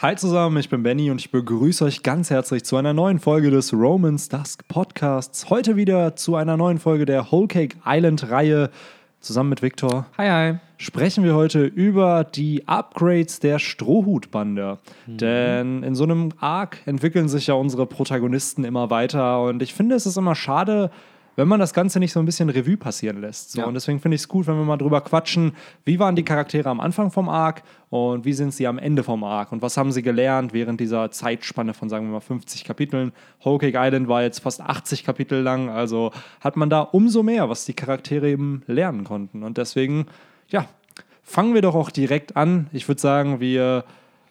Hi zusammen, ich bin Benny und ich begrüße euch ganz herzlich zu einer neuen Folge des Romans Dusk Podcasts. Heute wieder zu einer neuen Folge der Whole Cake Island Reihe. Zusammen mit Viktor Hi, hi. sprechen wir heute über die Upgrades der Strohhutbande. Denn in so einem Arc entwickeln sich ja unsere Protagonisten immer weiter und ich finde, es ist immer schade, wenn man das Ganze nicht so ein bisschen Revue passieren lässt. So, Ja. Und deswegen finde ich es gut, wenn wir mal drüber quatschen, wie waren die Charaktere am Anfang vom Arc und wie sind sie am Ende vom Arc und was haben sie gelernt während dieser Zeitspanne von, sagen wir mal, 50 Kapiteln. Whole Cake Island war jetzt fast 80 Kapitel lang, also hat man da umso mehr, was die Charaktere eben lernen konnten. Und deswegen, ja, fangen wir doch auch direkt an. Ich würde sagen, wir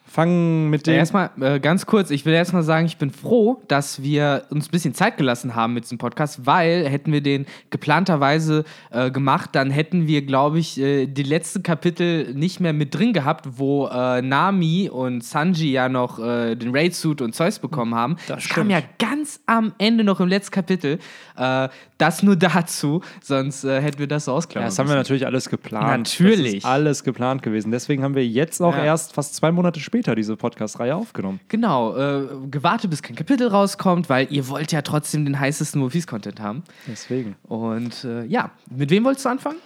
fangen mit dem. Erstmal äh, ganz kurz, ich will erstmal sagen, ich bin froh, dass wir uns ein bisschen Zeit gelassen haben mit diesem Podcast, weil hätten wir den geplanterweise äh, gemacht, dann hätten wir, glaube ich, äh, die letzten Kapitel nicht mehr mit drin gehabt, wo äh, Nami und Sanji ja noch äh, den Raid-Suit und Zeus bekommen haben. Das kam stimmt. ja ganz am Ende noch im letzten Kapitel. Äh, das nur dazu, sonst äh, hätten wir das so Ja, ausklammern das haben wir natürlich alles geplant. Natürlich. Das ist alles geplant gewesen. Deswegen haben wir jetzt auch Ja. erst fast zwei Monate später diese Podcast-Reihe aufgenommen. Genau, äh, gewartet, bis kein Kapitel rauskommt, weil ihr wollt ja trotzdem den heißesten One Piece-Content haben. Deswegen. Und äh, ja, mit wem wolltest du anfangen?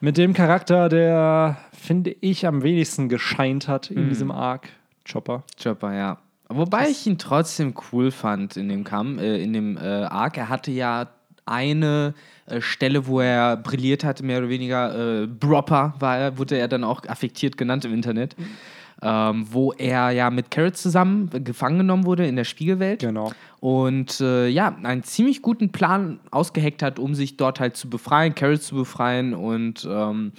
Mit dem Charakter, der, finde ich, am wenigsten gescheint hat in diesem Arc, Chopper. Chopper, ja. Wobei ich ihn trotzdem cool fand in dem Kampf, äh, in dem äh, Arc. Er hatte ja eine äh, Stelle, wo er brilliert hat, mehr oder weniger. Äh, Bropper war er, wurde er dann auch affektiert genannt im Internet. Ähm, wo er ja mit Carrot zusammen gefangen genommen wurde in der Spiegelwelt. Genau. Und äh, ja, einen ziemlich guten Plan ausgeheckt hat, um sich dort halt zu befreien, Carrot zu befreien und ähm,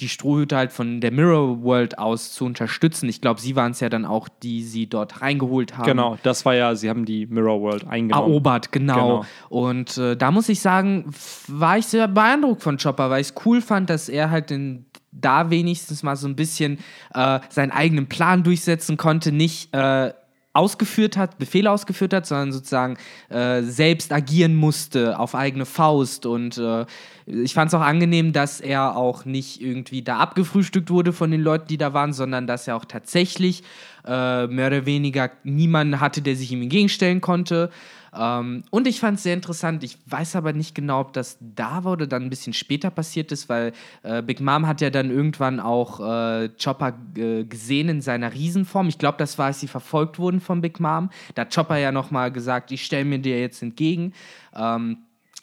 die Strohhüte halt von der Mirror World aus zu unterstützen. Ich glaube, sie waren es ja dann auch, die sie dort reingeholt haben. Genau, das war ja, sie haben die Mirror World eingenommen. Erobert, genau. Genau. Und äh, da muss ich sagen, war ich sehr beeindruckt von Chopper, weil ich es cool fand, dass er halt den, da wenigstens mal so ein bisschen äh, seinen eigenen Plan durchsetzen konnte, nicht äh, ausgeführt hat, Befehle ausgeführt hat, sondern sozusagen äh, selbst agieren musste auf eigene Faust. Und äh, ich fand es auch angenehm, dass er auch nicht irgendwie da abgefrühstückt wurde von den Leuten, die da waren, sondern dass er auch tatsächlich äh, mehr oder weniger niemanden hatte, der sich ihm entgegenstellen konnte. Ähm, und ich fand es sehr interessant. Ich weiß aber nicht genau, ob das da war oder dann ein bisschen später passiert ist, weil äh, Big Mom hat ja dann irgendwann auch äh, Chopper äh, gesehen in seiner Riesenform. Ich glaube, das war, als sie verfolgt wurden von Big Mom. Da hat Chopper ja nochmal gesagt, ich stelle mir dir jetzt entgegen. Ähm,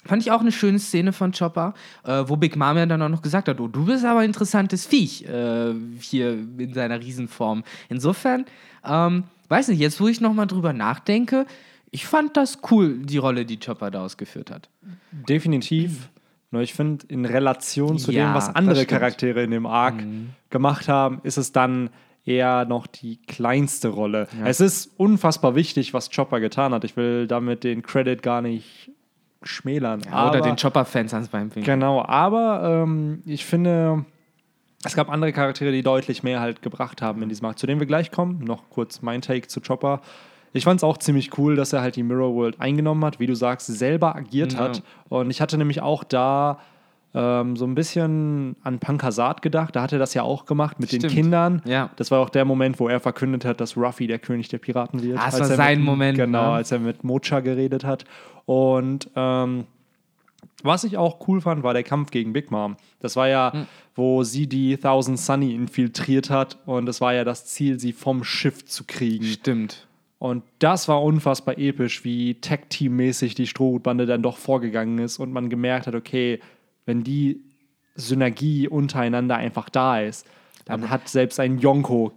Fand ich auch eine schöne Szene von Chopper, äh, wo Big Mom ja dann auch noch gesagt hat, oh, du bist aber ein interessantes Viech äh, hier in seiner Riesenform. Insofern, ähm, weiß nicht, jetzt wo ich nochmal drüber nachdenke, ich fand das cool, die Rolle, die Chopper da ausgeführt hat. Definitiv. Nur ich finde, in Relation zu Ja, dem, was andere. Charaktere in dem Arc gemacht haben, ist es dann eher noch die kleinste Rolle. Es ist unfassbar wichtig, was Chopper getan hat. Ich will damit den Credit gar nicht schmälern. aber, Oder den Chopper-Fans ans Bein pinkeln. Genau, aber ähm, ich finde, es gab andere Charaktere, die deutlich mehr halt gebracht haben in diesem Arc, zu denen wir gleich kommen. Noch kurz mein Take zu Chopper. Ich fand es auch ziemlich cool, dass er halt die Mirror World eingenommen hat, wie du sagst, selber agiert Ja. hat. Und ich hatte nämlich auch da ähm, so ein bisschen an Pankasat gedacht. Da hat er das ja auch gemacht mit den Stimmt. Kindern. Ja. Das war auch der Moment, wo er verkündet hat, dass Ruffy der König der Piraten wird. Ah, das war sein mit, Moment, Genau, ne? als er mit Mocha geredet hat. Und ähm, was ich auch cool fand, war der Kampf gegen Big Mom. Das war ja, Hm. wo sie die Thousand Sunny infiltriert hat und das war ja das Ziel, sie vom Schiff zu kriegen. Stimmt. Und das war unfassbar episch, wie Tag-Team-mäßig die Strohhutbande dann doch vorgegangen ist und man gemerkt hat, okay, wenn die Synergie untereinander einfach da ist, dann hat selbst ein Yonko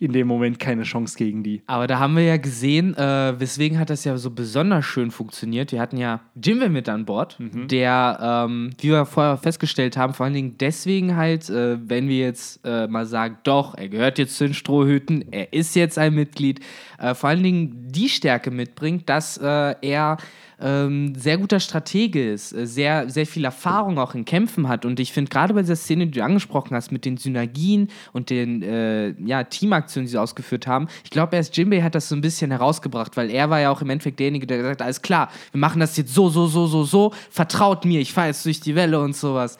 in dem Moment keine Chance gegen die. Aber da haben wir ja gesehen, äh, weswegen hat das ja so besonders schön funktioniert. Wir hatten ja Jimmy mit an Bord, der, ähm, wie wir vorher festgestellt haben, vor allen Dingen deswegen halt, äh, wenn wir jetzt äh, mal sagen, doch, er gehört jetzt zu den Strohhüten, er ist jetzt ein Mitglied, äh, vor allen Dingen die Stärke mitbringt, dass äh, er ähm, sehr guter Stratege ist, äh, sehr, sehr viel Erfahrung auch in Kämpfen hat. Und ich finde, gerade bei dieser Szene, die du angesprochen hast, mit den Synergien und den äh, ja, Teamaktionen, die sie ausgeführt haben, ich glaube, erst Jimbei hat das so ein bisschen herausgebracht, weil er war ja auch im Endeffekt derjenige, der gesagt hat, alles klar, wir machen das jetzt so, so, so, so, so, vertraut mir, ich fahre jetzt durch die Welle und sowas.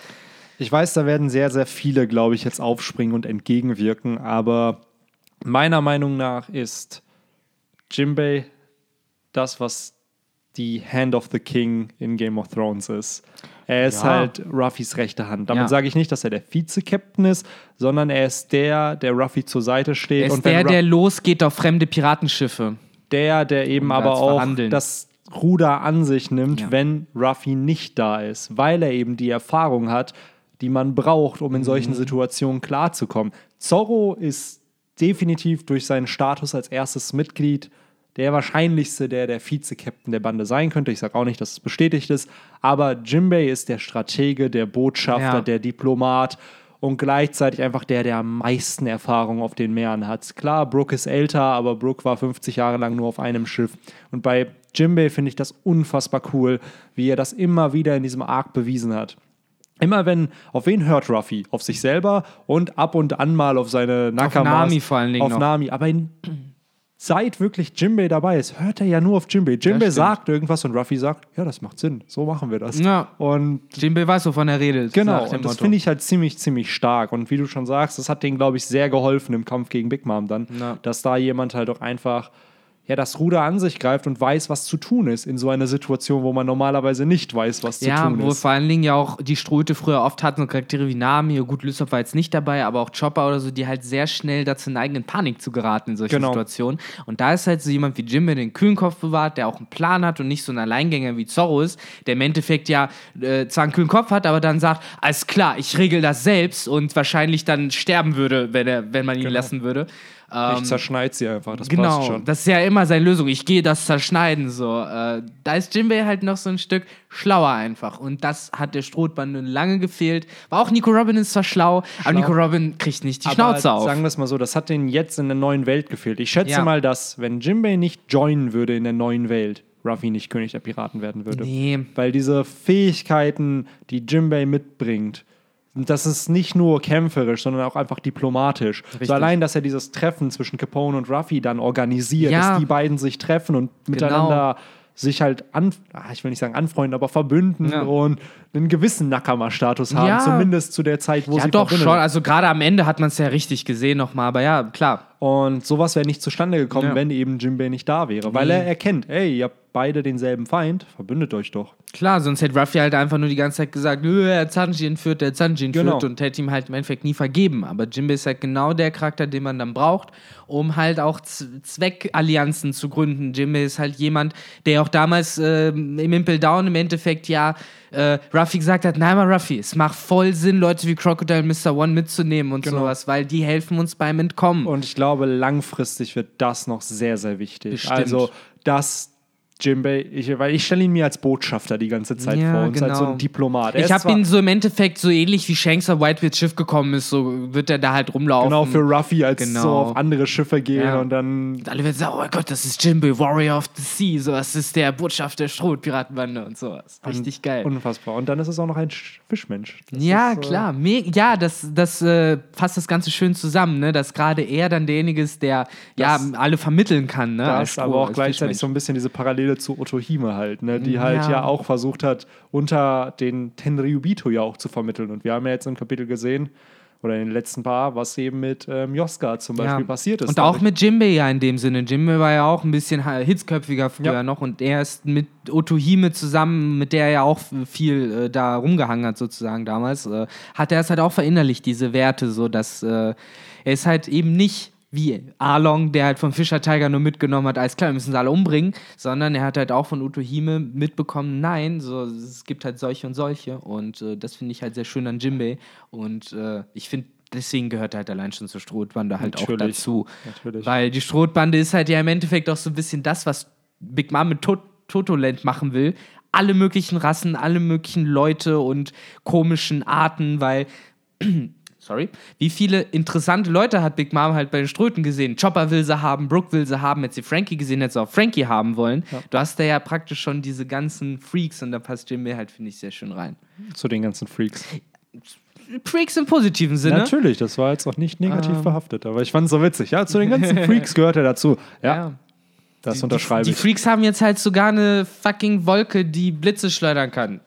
Ich weiß, da werden sehr, sehr viele, glaube ich, jetzt aufspringen und entgegenwirken, aber Meiner Meinung nach ist Jimbei das, was die Hand of the King in Game of Thrones ist. Er ist Ja. halt Ruffys rechte Hand. Damit Ja. sage ich nicht, dass er der Vize-Captain ist, sondern er ist der, der Ruffy zur Seite steht. Er ist und der, Ru- der losgeht auf fremde Piratenschiffe. der, der eben da aber auch verhandeln. das Ruder an sich nimmt, Ja. wenn Ruffy nicht da ist, weil er eben die Erfahrung hat, die man braucht, um in Mhm. solchen Situationen klarzukommen. Zorro ist definitiv durch seinen Status als erstes Mitglied der wahrscheinlichste, der der Vize-Captain der Bande sein könnte. Ich sage auch nicht, dass es bestätigt ist, aber Jimbei ist der Stratege, der Botschafter, Ja. der Diplomat und gleichzeitig einfach der, der am meisten Erfahrung auf den Meeren hat. Klar, Brooke ist älter, aber Brooke war 50 Jahre lang nur auf einem Schiff. Und bei Jimbei finde ich das unfassbar cool, wie er das immer wieder in diesem Arc bewiesen hat. Immer wenn, auf wen hört Ruffy? Auf sich selber und ab und an mal auf seine Nakamas. Nami vor allen Dingen Auf noch. Nami. Aber in, seit wirklich Jimbei dabei ist, hört er ja nur auf Jimbei. Jimbei sagt irgendwas und Ruffy sagt, ja, das macht Sinn. So machen wir das. Ja. Und Jimbei weiß, wovon er redet. Genau, und das finde ich halt ziemlich, ziemlich stark. Und wie du schon sagst, das hat denen, glaube ich, sehr geholfen im Kampf gegen Big Mom dann, Ja. dass da jemand halt auch einfach ja, das Ruder an sich greift und weiß, was zu tun ist in so einer Situation, wo man normalerweise nicht weiß, was zu Ja, tun wo ist. vor allen Dingen ja auch die Ströte früher oft hatten, so Charaktere wie Nami, gut, Lysop war jetzt nicht dabei, aber auch Chopper oder so, die halt sehr schnell dazu neigen, in Panik zu geraten in solchen Genau. Situationen. Und da ist halt so jemand wie Jim, der den kühlen Kopf bewahrt, der auch einen Plan hat und nicht so ein Alleingänger wie Zorro ist, der im Endeffekt ja äh, zwar einen kühlen Kopf hat, aber dann sagt, alles klar, ich regel das selbst und wahrscheinlich dann sterben würde, wenn, er, wenn man ihn lassen würde. Ähm, ich zerschneid sie einfach, das passt Genau, schon. das ist ja immer seine Lösung. Ich gehe das zerschneiden. So. Äh, da ist Jimbei halt noch so ein Stück schlauer einfach. Und das hat der Strohbande lange gefehlt. War auch Nico Robin ist zwar schlau, aber Nico Robin kriegt nicht die Schnauze Aber auf. sagen wir es mal so, das hat denen jetzt in der neuen Welt gefehlt. Ich schätze Ja. mal, dass, wenn Jimbei nicht joinen würde in der neuen Welt, Ruffy nicht König der Piraten werden würde. Nee. Weil diese Fähigkeiten, die Jimbei mitbringt, das ist nicht nur kämpferisch, sondern auch einfach diplomatisch. Richtig. So allein, dass er dieses Treffen zwischen Capone und Ruffy dann organisiert, Ja. dass die beiden sich treffen und miteinander sich halt an, ah, ich will nicht sagen anfreunden, aber verbünden Ja. und einen gewissen Nakama-Status haben, Ja. zumindest zu der Zeit, wo Ja, sie doch schon. Also gerade am Ende hat man es ja richtig gesehen nochmal. Aber ja, klar. Und sowas wäre nicht zustande gekommen, Ja. wenn eben Jinbei nicht da wäre. Weil Nee. er erkennt, ey, ihr habt beide denselben Feind, verbündet euch doch. Klar, sonst hätte Ruffy halt einfach nur die ganze Zeit gesagt, "Nö, er Sanji entführt, er hat Sanji entführt Genau. und hätte ihm halt im Endeffekt nie vergeben. Aber Jinbei ist halt genau der Charakter, den man dann braucht, um halt auch Zweckallianzen zu gründen. Jinbei ist halt jemand, der auch damals ähm, im Impel Down im Endeffekt ja äh, Ruffy gesagt hat, nein mal Ruffy, es macht voll Sinn, Leute wie Crocodile Mr. One mitzunehmen und Genau. sowas, weil die helfen uns beim Entkommen. Und ich glaube, langfristig wird das noch sehr, sehr wichtig. Bestimmt. Also, dass Jinbei, ich, weil ich stelle ihn mir als Botschafter die ganze Zeit Ja, vor uns, als so genau. ein Diplomat. Er ich habe ihn so im Endeffekt so ähnlich wie Shanks auf Whitebeards Schiff gekommen ist, so wird er da halt rumlaufen. genau für Ruffy als Genau. so auf andere Schiffe gehen Ja. und dann Und alle werden sagen, oh mein Gott, das ist Jimbei, Warrior of the Sea, so, das ist der Botschafter der Strohpiratenbande und sowas. Richtig geil. unfassbar. Und dann ist es auch noch ein Sch- Fischmensch. Das ja, ist, äh, klar. Me ja, das, das äh, fasst das Ganze schön zusammen, ne? dass gerade er dann derjenige ist, der ja alle vermitteln kann. Ne? Da ist aber auch gleichzeitig so ein bisschen diese Parallele zu Otohime halt, ne? die halt Ja. ja. auch versucht hat, unter den Tenryubito ja auch zu vermitteln. Und wir haben ja jetzt im Kapitel gesehen, oder in den letzten paar, was eben mit ähm, Yoska zum Beispiel Ja. passiert ist. Und auch mit Jimbei ja in dem Sinne. Jimbei war ja auch ein bisschen hitzköpfiger früher Ja. noch und er ist mit Otohime zusammen, mit der er ja auch viel äh, da rumgehangen hat sozusagen damals, äh, hat er es halt auch verinnerlicht, diese Werte, so dass äh, er ist halt eben nicht wie Arlong, der halt vom Fischer Tiger nur mitgenommen hat, als klar, wir müssen sie alle umbringen, sondern er hat halt auch von Utohime mitbekommen, nein, so, es gibt halt solche und solche und äh, das finde ich halt sehr schön an Jimbei und äh, ich finde, deswegen gehört er halt allein schon zur Strohbande halt auch Natürlich. dazu. Natürlich. Weil die Strohbande ist halt ja im Endeffekt auch so ein bisschen das, was Big Mom mit Tot Totoland machen will. Alle möglichen Rassen, alle möglichen Leute und komischen Arten, weil sorry, wie viele interessante Leute hat Big Mom halt bei den Ströten gesehen. Chopper will sie haben, Brooke will sie haben, jetzt sie Frankie gesehen, hätte sie auch Frankie haben wollen. Du hast da ja praktisch schon diese ganzen Freaks und da passt Jimmy halt, finde ich, sehr schön rein. zu den ganzen Freaks. Freaks im positiven Sinne. Natürlich, das war jetzt auch nicht negativ Ähm. behaftet, aber ich fand es so witzig. Ja, zu den ganzen Freaks gehört er dazu. Ja, Ja. das unterschreibe Die ich. Freaks haben jetzt halt sogar eine fucking Wolke, die Blitze schleudern kann.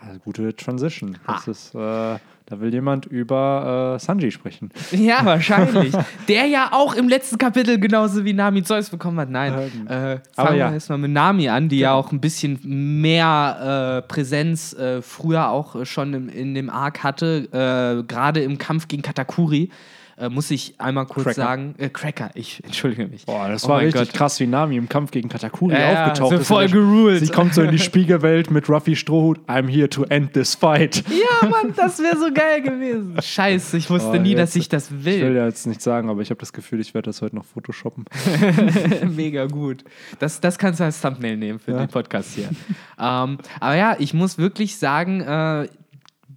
Ah, Gute Transition. Das ist, äh, Da will jemand über äh, Sanji sprechen. Ja, wahrscheinlich. Der ja auch im letzten Kapitel genauso wie Nami Zeus bekommen hat. Nein, Ähm, äh, aber fangen ja. wir erstmal mit Nami an, die ja auch ein bisschen mehr äh, Präsenz äh, früher auch schon im, in dem Arc hatte, äh, gerade im Kampf gegen Katakuri. Äh, muss ich einmal kurz Cracker. sagen, äh, Cracker, ich entschuldige mich. Boah, das Oh war richtig Gott. krass, wie Nami im Kampf gegen Katakuri Ja, aufgetaucht so ist. voll geruled. Sie kommt so in die Spiegelwelt mit Ruffy Strohhut. I'm here to end this fight. Ja, Mann, das wäre so geil gewesen. Scheiße, ich wusste Oh, nie, jetzt- dass ich das Ich will will. ja jetzt nicht sagen, aber ich habe das Gefühl, ich werde das heute noch photoshoppen. Mega gut. Das, das kannst du als Thumbnail nehmen für Ja. den Podcast hier. ähm, aber ja, ich muss wirklich sagen, äh,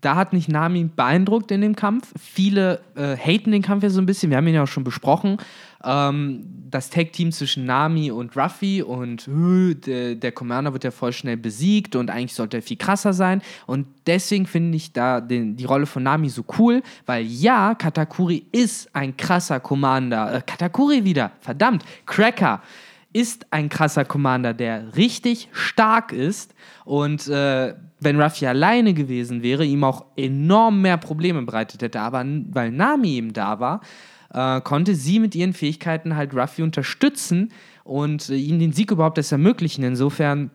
da hat mich Nami beeindruckt in dem Kampf. Viele äh, haten den Kampf ja so ein bisschen. Wir haben ihn ja auch schon besprochen. Ähm, das Tag-Team zwischen Nami und Ruffy und äh, der, der Commander wird ja voll schnell besiegt und eigentlich sollte er viel krasser sein. Und deswegen finde ich da den, die Rolle von Nami so cool, weil ja, Katakuri ist ein krasser Commander. Äh, Katakuri wieder, verdammt, Cracker ist ein krasser Commander, der richtig stark ist und äh, wenn Ruffy alleine gewesen wäre, ihm auch enorm mehr Probleme bereitet hätte. Aber weil Nami eben da war, äh, konnte sie mit ihren Fähigkeiten halt Ruffy unterstützen und äh, ihm den Sieg überhaupt erst ermöglichen. Insofern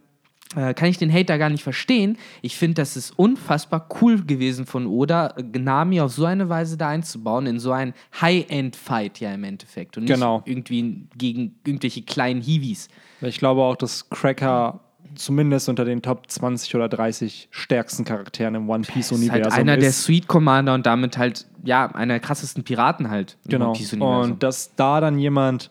äh, kann ich den Hater gar nicht verstehen. Ich finde, das ist unfassbar cool gewesen von Oda, äh, Nami auf so eine Weise da einzubauen, in so einen High-End-Fight ja im Endeffekt. Und nicht Genau. irgendwie gegen irgendwelche kleinen Hiwis. Ich glaube auch, dass Cracker zumindest unter den Top 20 oder 30 stärksten Charakteren im One Ist Piece-Universum halt einer der ist. Sweet Commander und damit halt, ja, einer der krassesten Piraten halt im Genau. One Piece-Universum. Und dass da dann jemand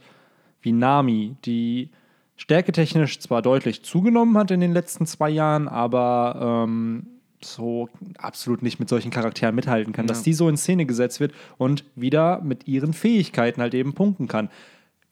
wie Nami, die stärketechnisch zwar deutlich zugenommen hat in den letzten zwei Jahren, aber ähm, so absolut nicht mit solchen Charakteren mithalten kann, dass die so in Szene gesetzt wird und wieder mit ihren Fähigkeiten halt eben punkten kann.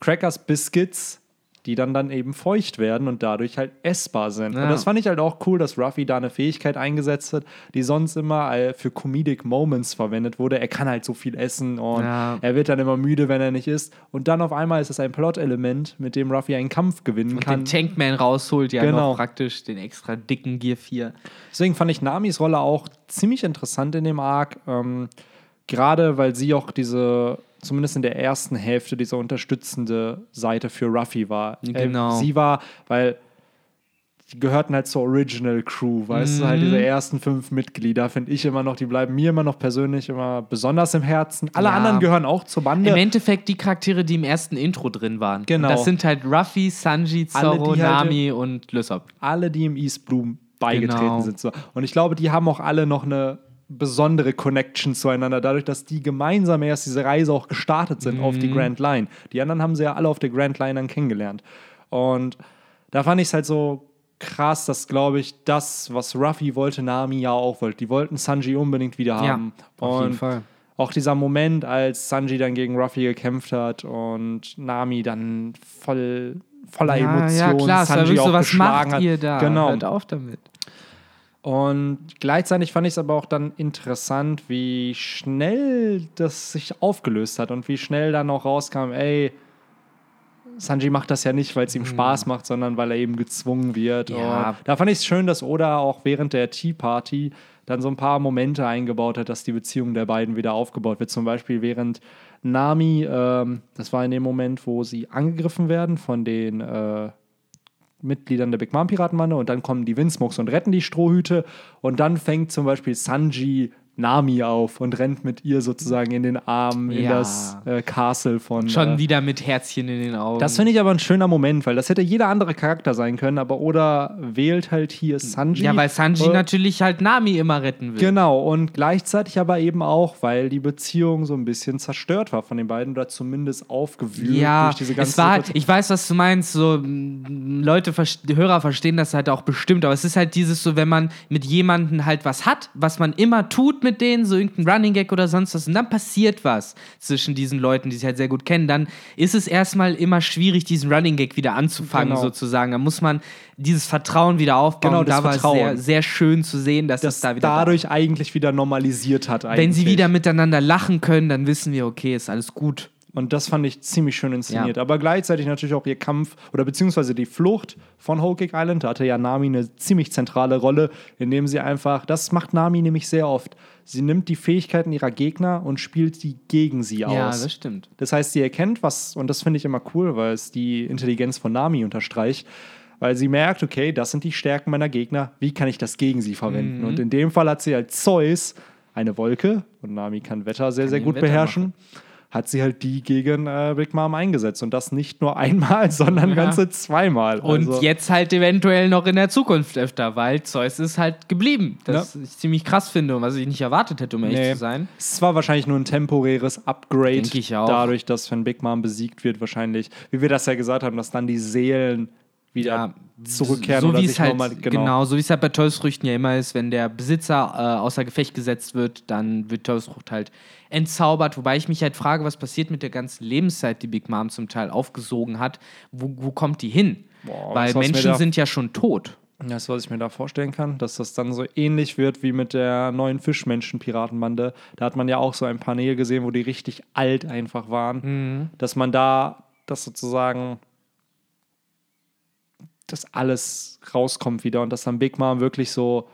Crackers Biscuits, die dann dann eben feucht werden und dadurch halt essbar sind. Ja. Und das fand ich halt auch cool, dass Ruffy da eine Fähigkeit eingesetzt hat, die sonst immer äh, für Comedic Moments verwendet wurde. Er kann halt so viel essen und Ja. er wird dann immer müde, wenn er nicht isst. Und dann auf einmal ist es ein Plot-Element, mit dem Ruffy einen Kampf gewinnen Und kann. den Tankman rausholt, ja Genau. noch praktisch den extra dicken Gear 4. Deswegen fand ich Namis Rolle auch ziemlich interessant in dem Arc. Ähm, Gerade weil sie auch diese, zumindest in der ersten Hälfte, diese unterstützende Seite für Ruffy war. Genau. Äh, sie war, weil die gehörten halt zur Original Crew, weißt du, halt Mhm. diese ersten fünf Mitglieder, finde ich immer noch, die bleiben mir immer noch persönlich immer besonders im Herzen. Alle Ja. anderen gehören auch zur Bande. Im Endeffekt die Charaktere, die im ersten Intro drin waren. Genau. Und das sind halt Ruffy, Sanji, Zoro, halt- Nami und Lysop. alle, die im East Bloom beigetreten Genau. sind. Und ich glaube, die haben auch alle noch eine besondere Connection zueinander, dadurch, dass die gemeinsam erst diese Reise auch gestartet sind auf die Mhm. Grand Line. Die anderen haben sie ja alle auf der Grand Line dann kennengelernt. Und da fand ich es halt so krass, dass, glaube ich, das, was Ruffy wollte, Nami ja auch wollte. Die wollten Sanji unbedingt wieder Ja, haben. auf jeden Und Fall. Auch dieser Moment, als Sanji dann gegen Ruffy gekämpft hat und Nami dann voll voller Ja, Emotionen ja, klar, Sanji auch so, was geschlagen macht hat. ihr da? Genau. Hört auf damit. Und gleichzeitig fand ich es aber auch dann interessant, wie schnell das sich aufgelöst hat und wie schnell dann auch rauskam, ey, Sanji macht das ja nicht, weil es ihm Spaß macht, sondern weil er eben gezwungen wird. Ja. Da fand ich es schön, dass Oda auch während der Tea Party dann so ein paar Momente eingebaut hat, dass die Beziehung der beiden wieder aufgebaut wird. Zum Beispiel während Nami, ähm, das war in dem Moment, wo sie angegriffen werden von den äh, Mitgliedern der Big Mom Piratenbande und dann kommen die Windsmokes und retten die Strohhüte. Und dann fängt zum Beispiel Sanji Nami auf und rennt mit ihr sozusagen in den Arm in Ja. das äh, Castle von. Schon äh, wieder mit Herzchen in den Augen. das finde ich aber ein schöner Moment, weil das hätte jeder andere Charakter sein können, aber Oda wählt halt hier Sanji. ja, weil Sanji Äh, natürlich halt Nami immer retten will. Genau, und gleichzeitig aber eben auch, weil die Beziehung so ein bisschen zerstört war von den beiden oder zumindest aufgewühlt Ja, durch diese ganze es war, ich weiß, was du meinst. So Leute, Hörer verstehen das halt auch bestimmt. Aber es ist halt dieses so, wenn man mit jemandem halt was hat, was man immer tut mit denen, so irgendein Running Gag oder sonst was, und dann passiert was zwischen diesen Leuten, die sich halt sehr gut kennen, dann ist es erstmal immer schwierig, diesen Running Gag wieder anzufangen, Genau. sozusagen. Da muss man dieses Vertrauen wieder aufbauen. Genau, das da war Vertrauen. es sehr, sehr schön zu sehen, dass das es da wieder da dadurch eigentlich wieder normalisiert hat. Eigentlich. Wenn sie wieder miteinander lachen können, dann wissen wir, okay, ist alles gut. Und das fand ich ziemlich schön inszeniert. Aber gleichzeitig natürlich auch ihr Kampf oder beziehungsweise die Flucht von Whole Cake Island. Da hatte ja Nami eine ziemlich zentrale Rolle, indem sie einfach, das macht Nami nämlich sehr oft. Sie nimmt die Fähigkeiten ihrer Gegner und spielt sie gegen sie aus. Ja, das stimmt. Das heißt, sie erkennt was, und das finde ich immer cool, weil es die Intelligenz von Nami unterstreicht, weil sie merkt, okay, das sind die Stärken meiner Gegner, wie kann ich das gegen sie verwenden? Mhm. Und in dem Fall hat sie als Zeus eine Wolke, und Nami kann Wetter sehr, sehr den gut beherrschen, hat sie halt die gegen äh, Big Mom eingesetzt. Und das nicht nur einmal, sondern Ja. ganze zweimal. Und Also- jetzt halt eventuell noch in der Zukunft öfter, weil Zeus ist halt geblieben. Das ich ziemlich krass finde und was ich nicht erwartet hätte, um ehrlich Nee. zu sein. Es war wahrscheinlich nur ein temporäres Upgrade. Denke ich auch. Dadurch, dass wenn Big Mom besiegt wird, wahrscheinlich, wie wir das ja gesagt haben, dass dann die Seelen wieder Ja, zurückkehren so oder sich halt, nochmal. genau. so wie es halt bei Teufelsfrüchten ja immer ist, wenn der Besitzer äh, außer Gefecht gesetzt wird, dann wird Teufelsfrucht halt entzaubert. Wobei ich mich halt frage, was passiert mit der ganzen Lebenszeit, die Big Mom zum Teil aufgesogen hat. Wo, wo kommt die hin? Boah, Weil Menschen sind ja schon tot. Das, was ich mir da vorstellen kann, dass das dann so ähnlich wird wie mit der neuen Fischmenschen-Piratenbande. Da hat man ja auch so ein Panel gesehen, wo die richtig alt einfach waren. Mhm. Dass man da das sozusagen das alles rauskommt wieder und dass dann Big Mom wirklich so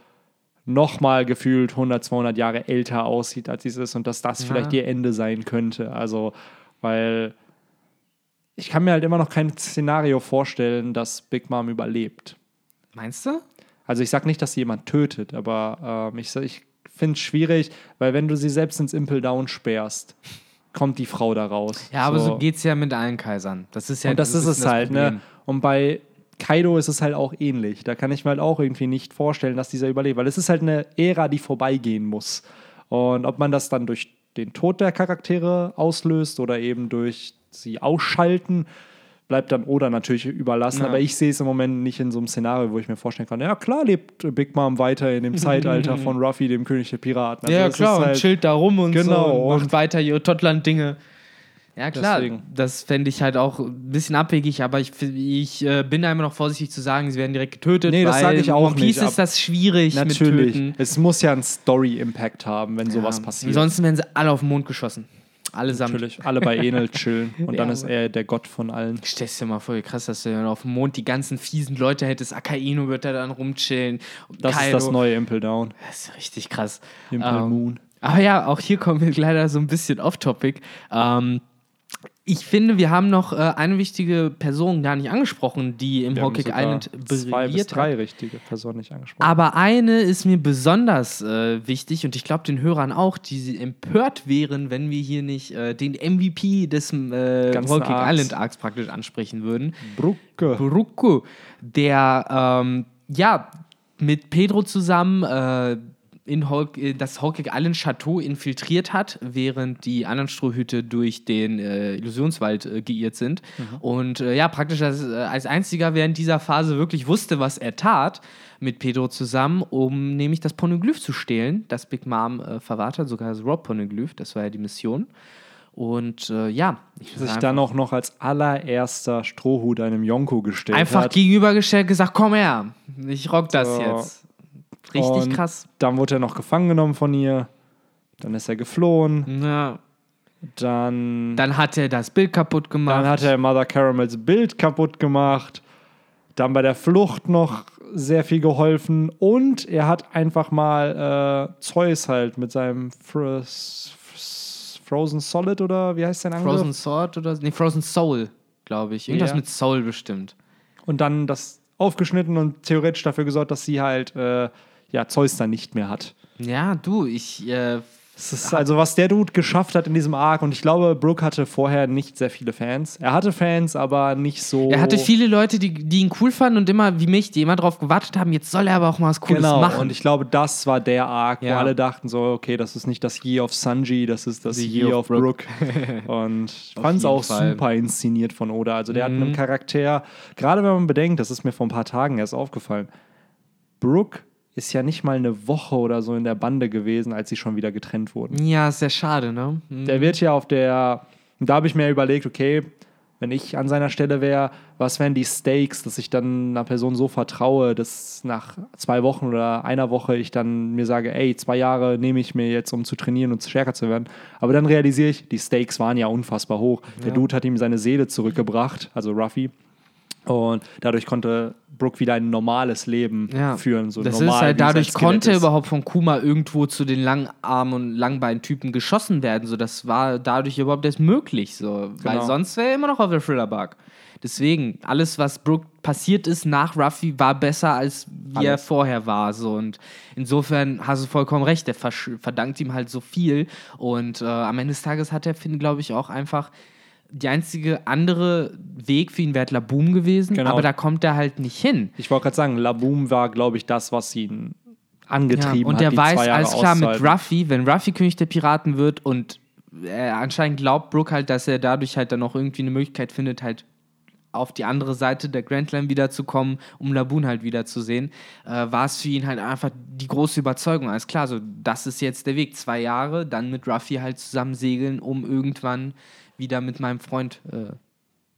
nochmal gefühlt 100, 200 Jahre älter aussieht, als sie es ist und dass das Ja. vielleicht ihr Ende sein könnte. Also, weil ich kann mir halt immer noch kein Szenario vorstellen, dass Big Mom überlebt. Meinst du? Also ich sage nicht, dass sie jemand tötet, aber ähm, ich, ich finde es schwierig, weil wenn du sie selbst ins Impel Down sperrst, kommt die Frau da raus. Ja, aber so, geht's ja mit allen Kaisern. Das ist ja Und das so ein ist es halt, Problem. ne? Und bei Kaido ist es halt auch ähnlich. Da kann ich mir halt auch irgendwie nicht vorstellen, dass dieser überlebt, weil es ist halt eine Ära, die vorbeigehen muss. Und ob man das dann durch den Tod der Charaktere auslöst oder eben durch sie ausschalten, bleibt dann Oda natürlich überlassen. Ja. Aber ich sehe es im Moment nicht in so einem Szenario, wo ich mir vorstellen kann, ja klar lebt Big Mom weiter in dem Zeitalter von Ruffy, dem König der Piraten. Also Ja, klar, ist und halt- chillt da rum und Genau, so und macht und- weiter ihre Tottland-Dinge. Ja, klar, Deswegen. das fände ich halt auch ein bisschen abwegig, aber ich, ich äh, bin da immer noch vorsichtig zu sagen, sie werden direkt getötet. Nee, das weil sag ich auch One Piece nicht, ist das schwierig mit Natürlich. Töten. Es muss ja einen Story-Impact haben, wenn sowas Ja. passiert. Ansonsten werden sie alle auf den Mond geschossen. Allesamt. Natürlich, alle bei Enel chillen. Und dann Ja, ist aber- er der Gott von allen. Stellst dir mal vor, wie krass, dass du dann auf dem Mond die ganzen fiesen Leute hättest. Akainu wird da dann rumchillen. Das ist Kaido. das neue Impel Down. Das ist richtig krass. Impel Ähm, Moon. Aber ja, auch hier kommen wir leider so ein bisschen off-topic. Ähm, ich finde, wir haben noch äh, eine wichtige Person gar nicht angesprochen, die im Wir sogar Island zwei bis brilliert drei hat. richtige Personen nicht angesprochen. Aber eine ist mir besonders äh, wichtig und ich glaube den Hörern auch, die empört wären, wenn wir hier nicht äh, den MVP des äh, Arcs. Island Arcs praktisch ansprechen würden. Brucke. Brucco, der ähm, ja mit Pedro zusammen äh, in Hulk, äh, das Hawkeye Island Chateau infiltriert hat, während die anderen Strohhüte durch den äh, Illusionswald äh, geirrt sind. Und äh, ja, praktisch als, äh, als einziger während dieser Phase wirklich wusste, was er tat mit Pedro zusammen, um nämlich das Poneglyph zu stehlen, das Big Mom äh, verwahrt hat, sogar das Rob Poneglyph, das war ja die Mission. Und äh, ja, ich sich dann auch noch als allererster Strohhut einem Yonko gestellt einfach hat. gegenübergestellt gesagt, komm her, ich rock das So. jetzt. Richtig Und krass. Dann wurde er noch gefangen genommen von ihr. Dann ist er geflohen. Ja. Dann, Dann hat er das Bild kaputt gemacht. dann hat er Mother Caramels Bild kaputt gemacht. Dann bei der Flucht noch sehr viel geholfen. Und er hat einfach mal äh, Zeus halt mit seinem Fro- Frozen Solid oder wie heißt sein Angriff? Frozen Sword oder nee, Frozen Soul, glaube ich. Irgendwas Ja. mit Soul bestimmt. und dann das aufgeschnitten und theoretisch dafür gesorgt, dass sie halt äh, ja, Zeus dann nicht mehr hat. Ja, du, ich äh, ist also, was der Dude geschafft hat in diesem Arc. Und ich glaube, Brooke hatte vorher nicht sehr viele Fans. Er hatte Fans, aber nicht so. Er hatte viele Leute, die, die ihn cool fanden und immer, wie mich, die immer drauf gewartet haben, jetzt soll er aber auch mal was Cooles Genau, machen. und ich glaube, das war der Arc, Ja. wo alle dachten so, okay, das ist nicht das Year of Sanji, das ist das Year, Year of of Brooke. und ich fand es auch Fall. super inszeniert von Oda. Also der hat Mhm. einen Charakter, gerade wenn man bedenkt, das ist mir vor ein paar Tagen erst aufgefallen, Brooke ist ja nicht mal eine Woche oder so in der Bande gewesen, als sie schon wieder getrennt wurden. ja, ist sehr schade, ne? Mhm. Der wird ja auf der, da habe ich mir überlegt, okay, wenn ich an seiner Stelle wäre, was wären die Stakes, dass ich dann einer Person so vertraue, dass nach zwei Wochen oder einer Woche ich dann mir sage, ey, zwei Jahre nehme ich mir jetzt, um zu trainieren und stärker zu werden. Aber dann realisiere ich, die Stakes waren ja unfassbar hoch. Der Dude hat ihm seine Seele zurückgebracht, also Ruffy. Und dadurch konnte Brooke wieder ein normales Leben Ja. führen. So das normal, ist halt, dadurch konnte ist. überhaupt von Kuma irgendwo zu den Langarm- und Langbein-Typen geschossen werden. So, das war dadurch überhaupt erst möglich. So. Weil Genau. sonst wäre er immer noch auf der Thriller-Bug. Deswegen, alles, was Brooke passiert ist nach Ruffy, war besser, als wie er Alles. vorher war. So. Und insofern hast du vollkommen recht. Er versch- verdankt ihm halt so viel. Und äh, am Ende des Tages hat er, finde glaube ich, auch einfach die einzige andere Weg für ihn wäre halt Laboom gewesen, Genau. aber da kommt er halt nicht hin. Ich wollte gerade sagen, Laboom war, glaube ich, das, was ihn angetrieben und hat. der die weiß alles klar mit. Ruffy, wenn Ruffy König der Piraten wird und er anscheinend glaubt Brooke halt, dass er dadurch halt dann noch irgendwie eine Möglichkeit findet, halt auf die andere Seite der Grand Line wiederzukommen, um Laboon halt wiederzusehen, äh, war es für ihn halt einfach die große Überzeugung. Alles klar, so das ist jetzt der Weg. Zwei Jahre, dann mit Ruffy halt zusammen segeln, um irgendwann wieder mit meinem Freund äh,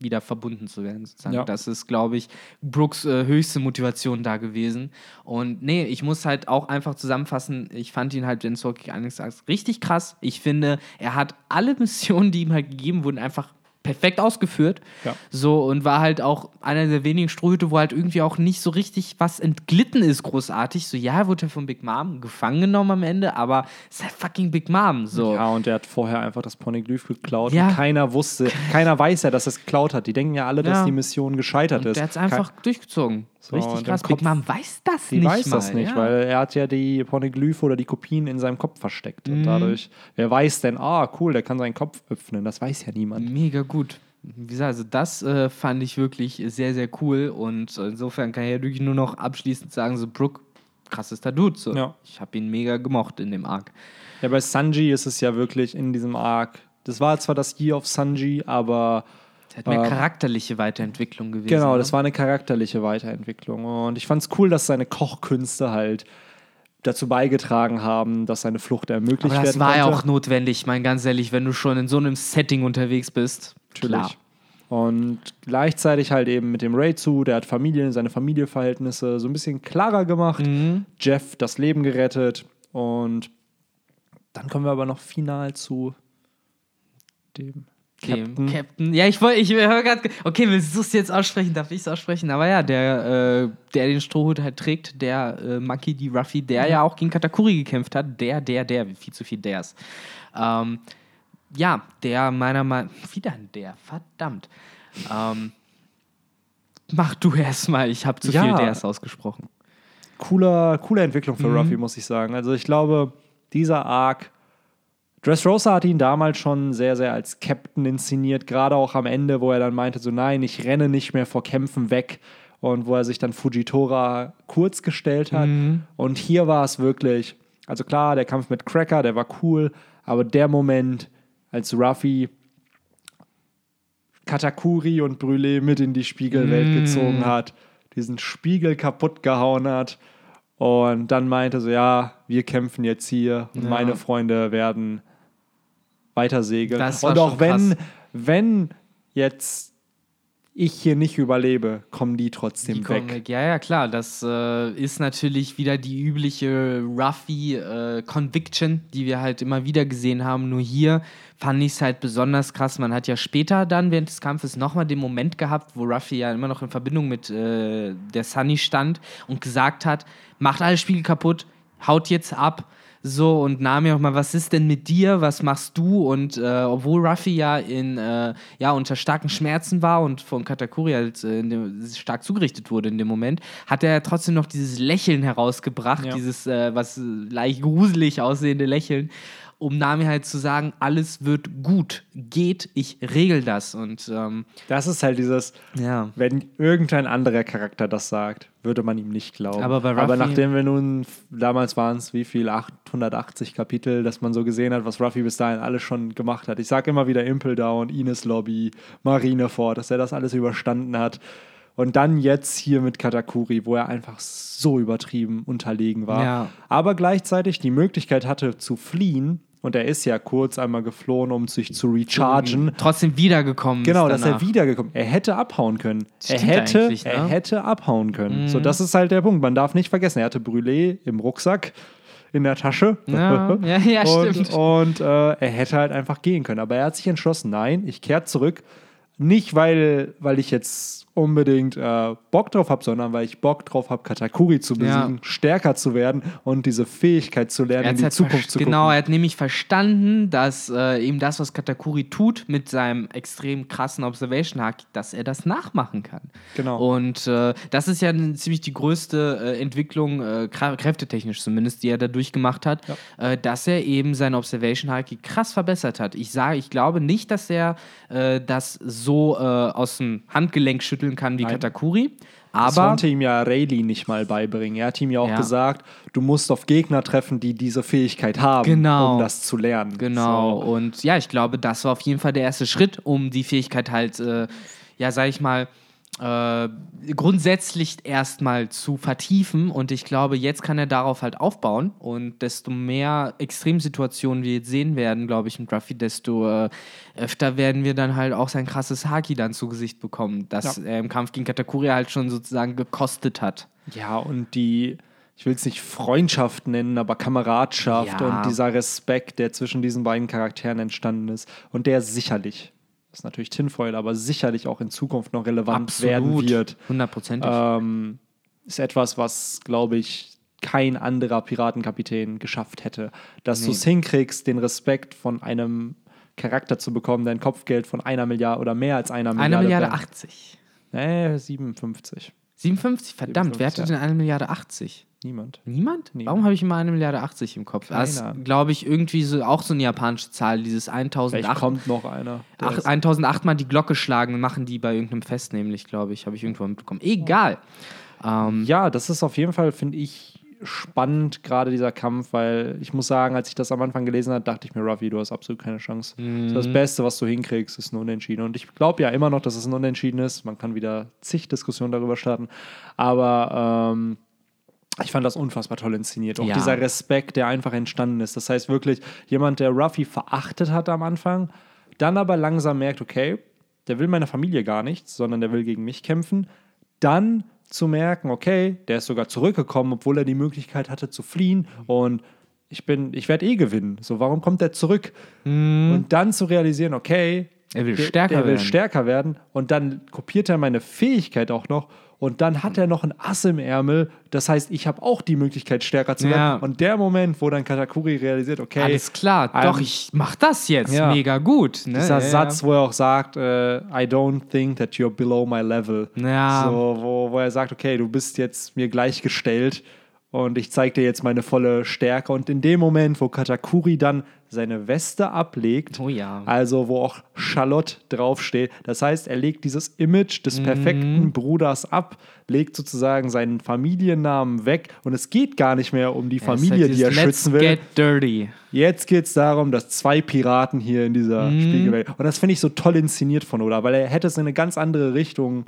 wieder verbunden zu werden. Sozusagen. Ja. Das ist, glaube ich, Brooks äh, höchste Motivation da gewesen. Und nee, ich muss halt auch einfach zusammenfassen, ich fand ihn halt, Jens Hawking eines Tages richtig krass. Ich finde, er hat alle Missionen, die ihm halt gegeben wurden, einfach perfekt ausgeführt. Ja. So und war halt auch einer der wenigen Strohhüte, wo halt irgendwie auch nicht so richtig was entglitten ist, großartig. So, ja, wurde er von Big Mom gefangen genommen am Ende, aber es ist halt fucking Big Mom. So. Ja, und der hat vorher einfach das Poneglyph geklaut. Ja. Und keiner wusste, keiner weiß ja, dass er es geklaut hat. Die denken ja alle, dass Ja. die Mission gescheitert Und ist. der hat es einfach durchgezogen. So, Richtig krass. Big Kopf- Mom weiß das Die nicht weiß mal. das nicht, ja. weil er hat ja die Poneglyphe oder die Kopien in seinem Kopf versteckt. Mhm. Und dadurch, wer weiß denn, ah, cool, der kann seinen Kopf öffnen. Das weiß ja niemand. Mega gut. Wie gesagt, also das äh, fand ich wirklich sehr, sehr cool und insofern kann ich ja wirklich nur noch abschließend sagen, so Brooke, krassester Dude. So. Ja. Ich habe ihn mega gemocht in dem Arc. Ja, bei Sanji ist es ja wirklich in diesem Arc. Das war zwar das Year of Sanji, aber Es hat mehr Ähm, charakterliche Weiterentwicklung gewesen. Genau, ne? das war eine charakterliche Weiterentwicklung. Und ich fand es cool, dass seine Kochkünste halt dazu beigetragen haben, dass seine Flucht ermöglicht Aber das werden war ja konnte. auch notwendig, mein ganz ehrlich, wenn du schon in so einem Setting unterwegs bist. Natürlich. Klar. Und gleichzeitig halt eben mit dem Ray zu, der hat Familien, seine Familienverhältnisse so ein bisschen klarer gemacht. Mhm. Jeff das Leben gerettet. Und dann kommen wir aber noch final zu dem Captain. Captain. Ja, ich wollte, ich höre gerade. Okay, willst du es jetzt aussprechen? Darf ich es aussprechen? Aber ja, der, äh, der den Strohhut halt trägt, der äh, Monkey D. Ruffy, der ja auch gegen Katakuri gekämpft hat. Der, der, der, viel zu viel ders. Ähm, ja, der meiner Meinung wieder ein der, verdammt. Ähm, mach du erstmal, ich habe zu Ja. viel ders ausgesprochen. cooler, coole Entwicklung für Mhm. Ruffy, muss ich sagen. Also ich glaube, dieser Arc, Dressrosa hat ihn damals schon sehr, sehr als Captain inszeniert, gerade auch am Ende, wo er dann meinte, so nein, ich renne nicht mehr vor Kämpfen weg und wo er sich dann Fujitora kurz gestellt hat. Mhm. Und hier war es wirklich, also klar, der Kampf mit Cracker, der war cool, aber der Moment, als Ruffy Katakuri und Brûlé mit in die Spiegelwelt Mm. gezogen hat, diesen Spiegel kaputt gehauen hat und dann meinte so, ja, wir kämpfen jetzt hier und Ja. meine Freunde werden weiter segeln. Das war und auch wenn, wenn jetzt ich hier nicht überlebe, kommen die trotzdem Die weg. weg. Ja, ja, klar. Das äh, ist natürlich wieder die übliche Ruffy-Conviction, die wir halt immer wieder gesehen haben. Nur hier fand ich es halt besonders krass. Man hat ja später dann während des Kampfes nochmal den Moment gehabt, wo Ruffy ja immer noch in Verbindung mit äh, der Sunny stand und gesagt hat: Macht alle Spiegel kaputt, haut jetzt ab. So, und Nami auch mal, was ist denn mit dir? Was machst du? Und äh, obwohl Ruffy ja in äh, ja unter starken Schmerzen war und von Katakuri halt äh, in dem, stark zugerichtet wurde in dem Moment, hat er trotzdem noch dieses Lächeln herausgebracht, Ja. dieses äh, was leicht gruselig aussehende Lächeln, um Nami halt zu sagen, alles wird gut, geht, ich regel das. Und ähm, Das ist halt dieses, ja. wenn irgendein anderer Charakter das sagt, würde man ihm nicht glauben. Aber bei Aber Ruffy- nachdem wir nun, damals waren es wie viel, 880 Kapitel, dass man so gesehen hat, was Ruffy bis dahin alles schon gemacht hat. Ich sage immer wieder Impel Down, Ines Lobby, Marineford, dass er das alles überstanden hat. Und dann jetzt hier mit Katakuri, wo er einfach so übertrieben unterlegen war. Ja. Aber gleichzeitig die Möglichkeit hatte zu fliehen Und er ist ja kurz einmal geflohen, um sich zu rechargen. Trotzdem wiedergekommen. Genau, dass er wiedergekommen Er hätte abhauen können. Er hätte, ne? er hätte abhauen können. So, das ist halt der Punkt. Man darf nicht vergessen, er hatte Brûlé im Rucksack, in der Tasche. Ja, ja, ja, und, stimmt. Und äh, er hätte halt einfach gehen können. Aber er hat sich entschlossen, nein, ich kehre zurück. Nicht, weil, weil ich jetzt unbedingt äh, Bock drauf habe, sondern weil ich Bock drauf habe, Katakuri zu besiegen, stärker zu werden und diese Fähigkeit zu lernen, Er in die halt Zukunft zu Genau, gucken. er hat nämlich verstanden, dass äh, ihm das, was Katakuri tut, mit seinem extrem krassen Observation Hack, dass er das nachmachen kann. Genau. Und äh, das ist ja ziemlich die größte äh, Entwicklung, äh, krä- kräftetechnisch zumindest, die er da durchgemacht hat, äh, dass er eben seine Observation Haki krass verbessert hat. Ich sage, ich glaube nicht, dass er das so äh, aus dem Handgelenk schütteln kann wie Nein. Katakuri. Das Aber konnte ihm ja Rayleigh nicht mal beibringen. Er hat ihm ja auch Ja. gesagt, du musst auf Gegner treffen, die diese Fähigkeit haben, Genau. um das zu lernen. Genau, So. und ja, ich glaube, das war auf jeden Fall der erste Schritt, um die Fähigkeit halt, äh, ja, sag ich mal, äh, grundsätzlich erstmal zu vertiefen. Und ich glaube, jetzt kann er darauf halt aufbauen. Und desto mehr Extremsituationen wir jetzt sehen werden, glaube ich, mit Ruffy, desto äh, öfter werden wir dann halt auch sein krasses Haki dann zu Gesicht bekommen, das Ja. er im Kampf gegen Katakuri halt schon sozusagen gekostet hat. Ja, und die, ich will es nicht Freundschaft nennen, aber Kameradschaft Ja. und dieser Respekt, der zwischen diesen beiden Charakteren entstanden ist und der sicherlich, ist natürlich Tinfoil, aber sicherlich auch in Zukunft noch relevant werden wird, Hundertprozentig. ähm, ist etwas, was, glaube ich, kein anderer Piratenkapitän geschafft hätte. Dass du es hinkriegst, den Respekt von einem Charakter zu bekommen, dein Kopfgeld von einer Milliarde oder mehr als einer Milliarde. Eine Milliarde wert- 80. Nee, 57. 57, verdammt, wer hatte 57, denn eine Milliarde 80? Niemand. Niemand? Niemand. Warum habe ich immer eine Milliarde 80 im Kopf? Das Keiner. ist, glaube ich, irgendwie so, auch so eine japanische Zahl, dieses Vielleicht 1008. kommt noch einer. der Ach, ist- 1008 mal die Glocke schlagen, machen die bei irgendeinem Fest nämlich, glaube ich. Habe ich irgendwo mitbekommen. Egal. Ähm, Ja, das ist auf jeden Fall, finde ich, spannend, gerade dieser Kampf, weil ich muss sagen, als ich das am Anfang gelesen habe, dachte ich mir, Ruffy, du hast absolut keine Chance. Mhm. Das Beste, was du hinkriegst, ist ein Unentschieden. Und ich glaube ja immer noch, dass es ein Unentschieden ist. Man kann wieder zig Diskussionen darüber starten. Aber ähm, ich fand das unfassbar toll inszeniert. Auch Ja. dieser Respekt, der einfach entstanden ist. Das heißt wirklich, jemand, der Ruffy verachtet hat am Anfang, dann aber langsam merkt, okay, der will meine Familie gar nicht, sondern der will gegen mich kämpfen. Dann zu merken, okay, der ist sogar zurückgekommen, obwohl er die Möglichkeit hatte zu fliehen und ich bin, ich werde eh gewinnen. So, warum kommt er zurück? Und dann zu realisieren, okay, Er will der, stärker der will werden. stärker werden und dann kopiert er meine Fähigkeit auch noch und dann hat er noch ein Ass im Ärmel. Das heißt, ich habe auch die Möglichkeit, stärker zu Ja. werden. Und der Moment, wo dann Katakuri realisiert, okay, Alles klar, ähm, doch, ich mach das jetzt. ja. Mega gut. Ne? dieser ja, Satz, wo er auch sagt, äh, I don't think that you're below my level. Ja. So, wo, wo er sagt, okay, du bist jetzt mir gleichgestellt und ich zeige dir jetzt meine volle Stärke. Und in dem Moment, wo Katakuri dann seine Weste ablegt, Oh ja. also wo auch Charlotte draufsteht, das heißt, er legt dieses Image Mhm. des perfekten Bruders ab, legt sozusagen seinen Familiennamen weg und es geht gar nicht mehr um die Ja, ist Familie, halt die er schützen will. Get dirty. Jetzt geht es darum, dass zwei Piraten hier in dieser Mhm. Spiegelwelt. Und das finde ich so toll inszeniert von Oda, weil er hätte es in eine ganz andere Richtung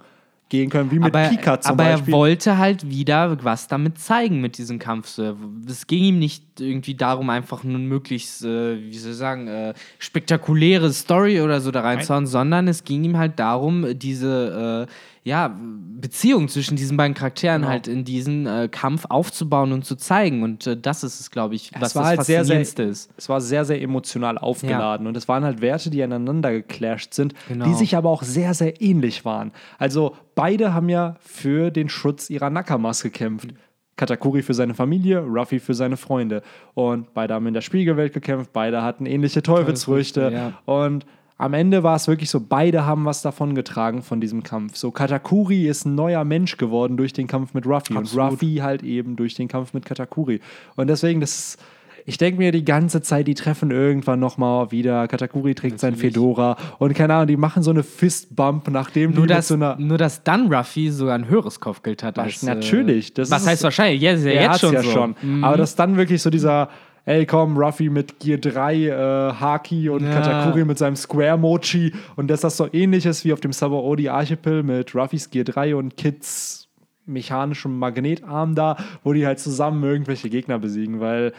gehen können, wie mit aber, Pika zum aber Beispiel. er wollte halt wieder was damit zeigen mit diesem Kampf. Es ging ihm nicht irgendwie darum, einfach nur möglichst, äh, wie soll ich sagen, äh, spektakuläre Story oder so da reinzuhauen, sondern es ging ihm halt darum, diese äh, ja, Beziehung zwischen diesen beiden Charakteren Genau. halt in diesen äh, Kampf aufzubauen und zu zeigen. Und äh, das ist es, glaube ich, was es war das halt sehr, sehr, Faszinierendste ist. es war sehr, sehr emotional aufgeladen und es waren halt Werte, die aneinander geclasht sind, Genau. die sich aber auch sehr, sehr ähnlich waren. Also beide haben ja für den Schutz ihrer Nakamas gekämpft. Katakuri für seine Familie, Ruffy für seine Freunde. Und beide haben in der Spiegelwelt gekämpft, beide hatten ähnliche Teufelsfrüchte. ja. Und am Ende war es wirklich so, beide haben was davon getragen von diesem Kampf. So, Katakuri ist ein neuer Mensch geworden durch den Kampf mit Ruffy Absolut. und Ruffy halt eben durch den Kampf mit Katakuri. Und deswegen, das ich denke mir die ganze Zeit, die treffen irgendwann nochmal wieder. Katakuri trägt sein. Fedora und keine Ahnung, die machen so eine Fistbump, nachdem Nur die dass, so einer. nur, dass dann Ruffy sogar ein höheres Kopfgeld hat. Als, natürlich, das Äh, was heißt wahrscheinlich? Ja, ist ja jetzt schon ja so. schon. Mhm. Aber dass dann wirklich so dieser, ey komm, Ruffy mit Gear 3, äh, Haki und Ja. Katakuri mit seinem Square Mochi und dass das so ähnlich ist wie auf dem Sabaody Archipel mit Ruffys Gear 3 und Kids mechanischem Magnetarm da, wo die halt zusammen irgendwelche Gegner besiegen, weil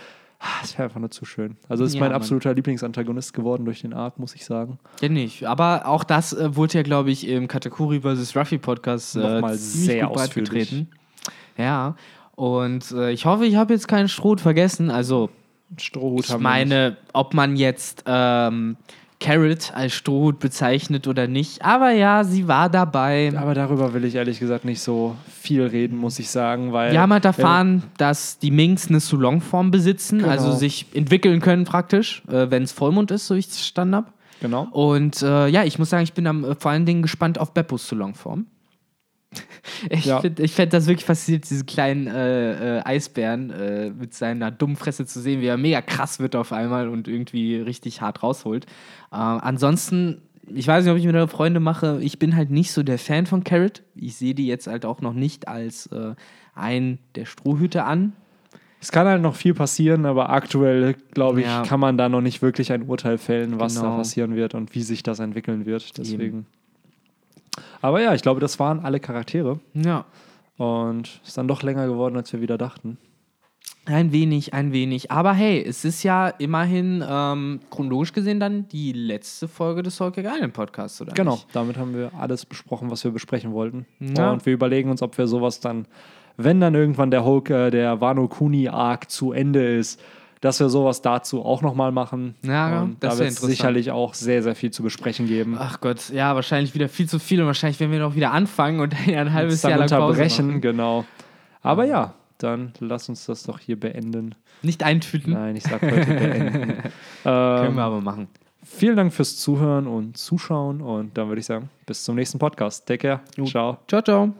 Das wäre einfach nur zu schön. Also ist Ja, mein Mann. absoluter Lieblingsantagonist geworden durch den Arc, muss ich sagen. Ja, nicht. Aber auch das äh, wurde ja, glaube ich, im Katakuri vs. Ruffy Podcast äh, Nochmal sehr gut ausführlich. Ja. Und äh, ich hoffe, ich habe jetzt keinen Stroh vergessen. Also, Strohhut ich haben wir meine, ob man jetzt ähm, Carrot als Strohhut bezeichnet oder nicht. Aber ja, sie war dabei. Aber darüber will ich ehrlich gesagt nicht so viel reden, muss ich sagen, weil. Wir haben halt erfahren, dass die Minks eine Sulong-Form besitzen, Genau. also sich entwickeln können praktisch, äh, wenn es Vollmond ist, so ich es verstanden habe. Genau. Und äh, ja, ich muss sagen, ich bin am, äh, vor allen Dingen gespannt auf Beppos Sulong-Form. Ich Ja. finde find das wirklich faszinierend, diesen kleinen äh, äh, Eisbären äh, mit seiner dummen Fresse zu sehen, wie er mega krass wird auf einmal und irgendwie richtig hart rausholt. Äh, ansonsten, ich weiß nicht, ob ich mir da Freunde mache. Ich bin halt nicht so der Fan von Carrot. Ich sehe die jetzt halt auch noch nicht als äh, einen der Strohhüte an. Es kann halt noch viel passieren, aber aktuell, glaube ich, Ja. kann man da noch nicht wirklich ein Urteil fällen, was da Genau. passieren wird und wie sich das entwickeln wird. Deswegen. Aber ja, ich glaube, das waren alle Charaktere. Ja. Und ist dann doch länger geworden, als wir wieder dachten. Ein wenig, ein wenig. Aber hey, es ist ja immerhin ähm, chronologisch gesehen dann die letzte Folge des Soul Island Podcasts, oder? Genau, Nicht? damit haben wir alles besprochen, was wir besprechen wollten. Ja. Und wir überlegen uns, ob wir sowas dann, wenn dann irgendwann der Hulk, äh, der Wano Kuni Arc zu Ende ist, dass wir sowas dazu auch nochmal machen. Ja, und das da wird sicherlich auch sehr, sehr viel zu besprechen geben. Ach Gott, ja, wahrscheinlich wieder viel zu viel und wahrscheinlich werden wir noch wieder anfangen und dann ein halbes dann Jahr lang Pause unterbrechen, machen. genau. Aber ja, dann lass uns das doch hier beenden. Nicht eintüten. Nein, ich sag heute beenden. Können ähm, wir aber machen. vielen Dank fürs Zuhören und Zuschauen und dann würde ich sagen, bis zum nächsten Podcast. Take care. Ciao. Ciao, ciao.